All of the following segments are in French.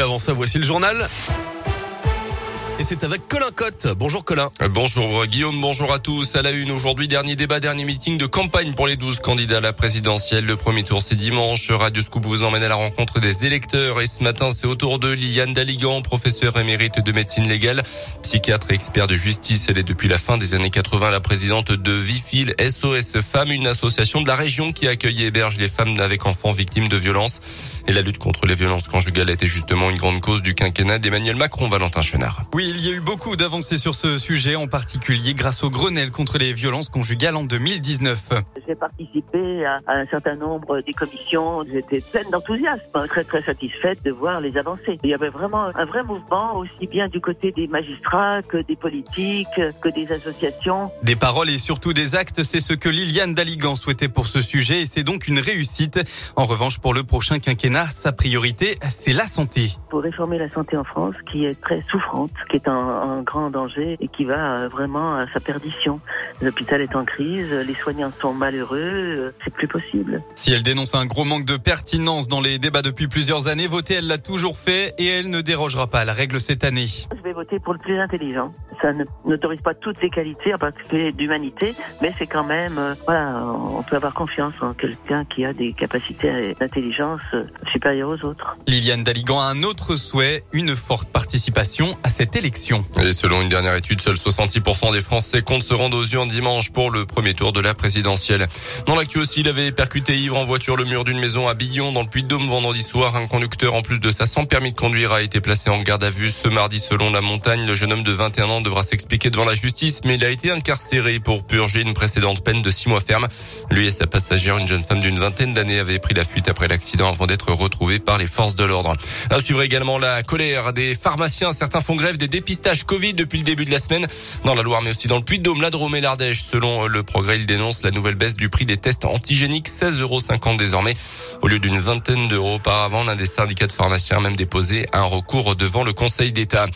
avant ça. Voici le journal. Et c'est avec Colin Cotte. Bonjour Colin. Bonjour Guillaume, bonjour à tous. À la une aujourd'hui, dernier débat, dernier meeting de campagne pour les 12 candidats à la présidentielle. Le premier tour c'est dimanche. Radio Scoop vous emmène à la rencontre des électeurs. Et ce matin, c'est au tour de Liliane Daligan, professeure émérite de médecine légale, psychiatre et expert de justice. Elle est depuis la fin des années 80 la présidente de Vifil SOS Femmes, une association de la région qui accueille et héberge les femmes avec enfants victimes de violences. Et la lutte contre les violences conjugales était justement une grande cause du quinquennat d'Emmanuel Macron, Valentin Chenard. Oui, il y a eu beaucoup d'avancées sur ce sujet, en particulier grâce au Grenelle contre les violences conjugales en 2019. J'ai participé à, un certain nombre des commissions. J'étais pleine d'enthousiasme, très très satisfaite de voir les avancées. Il y avait vraiment un vrai mouvement, aussi bien du côté des magistrats que des politiques, que des associations. Des paroles et surtout des actes, c'est ce que Liliane Daligan souhaitait pour ce sujet et c'est donc une réussite. En revanche, pour le prochain quinquennat, sa priorité, c'est la santé. Pour réformer la santé en France, qui est très souffrante, qui est en, grand danger et qui va euh, vraiment à sa perdition. L'hôpital est en crise, les soignants sont malheureux, euh, c'est plus possible. Si elle dénonce un gros manque de pertinence dans les débats depuis plusieurs années, voter, elle l'a toujours fait et elle ne dérogera pas à la règle cette année. Voter pour le plus intelligent. Ça n'autorise pas toutes ses qualités, en particulier d'humanité, mais c'est quand même, euh, voilà, on peut avoir confiance en quelqu'un qui a des capacités d'intelligence supérieur aux autres. Liliane Daligan a un autre souhait, une forte participation à cette élection. Et selon une dernière étude, seuls 66% des Français comptent se rendre aux urnes dimanche pour le premier tour de la présidentielle. Dans l'actu aussi, il avait percuté ivre en voiture le mur d'une maison à Billon dans le Puy-de-Dôme vendredi soir. Un conducteur en plus de sa sans permis de conduire a été placé en garde à vue ce mardi selon la montagne. Le jeune homme de 21 ans devra s'expliquer devant la justice, mais il a été incarcéré pour purger une précédente peine de 6 mois ferme. Lui et sa passagère, une jeune femme d'une vingtaine d'années, avaient pris la fuite après l'accident avant d'être retrouvés par les forces de l'ordre. À suivre également la colère des pharmaciens. Certains font grève des dépistages Covid depuis le début de la semaine dans la Loire, mais aussi dans le Puy-de-Dôme, la Drôme et l'Ardèche. Selon le progrès, ils dénoncent la nouvelle baisse du prix des tests antigéniques, 16,50 euros désormais, au lieu d'une vingtaine d'euros auparavant. L'un des syndicats de pharmaciens a même déposé un recours devant le Conseil d'État.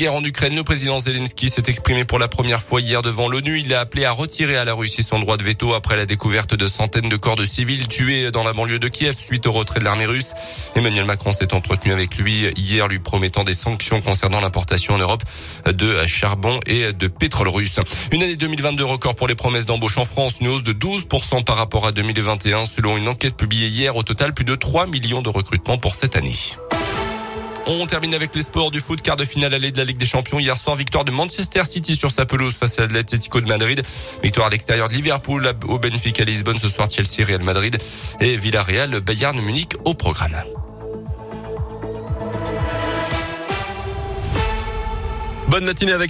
Guerre en Ukraine, le président Zelensky s'est exprimé pour la première fois hier devant l'ONU. Il a appelé à retirer à la Russie son droit de veto après la découverte de centaines de corps de civils tués dans la banlieue de Kiev suite au retrait de l'armée russe. Emmanuel Macron s'est entretenu avec lui hier, lui promettant des sanctions concernant l'importation en Europe de charbon et de pétrole russe. Une année 2022 record pour les promesses d'embauche en France, une hausse de 12% par rapport à 2021 selon une enquête publiée hier. Au total, plus de 3 millions de recrutements pour cette année. On termine avec les sports du foot, quart de finale allée de la Ligue des Champions. Hier soir, victoire de Manchester City sur sa pelouse face à l'Atlético de Madrid. Victoire à l'extérieur de Liverpool, au Benfica Lisbonne ce soir, Chelsea, Real Madrid et Villarreal, Bayern Munich au programme. Bonne matinée avec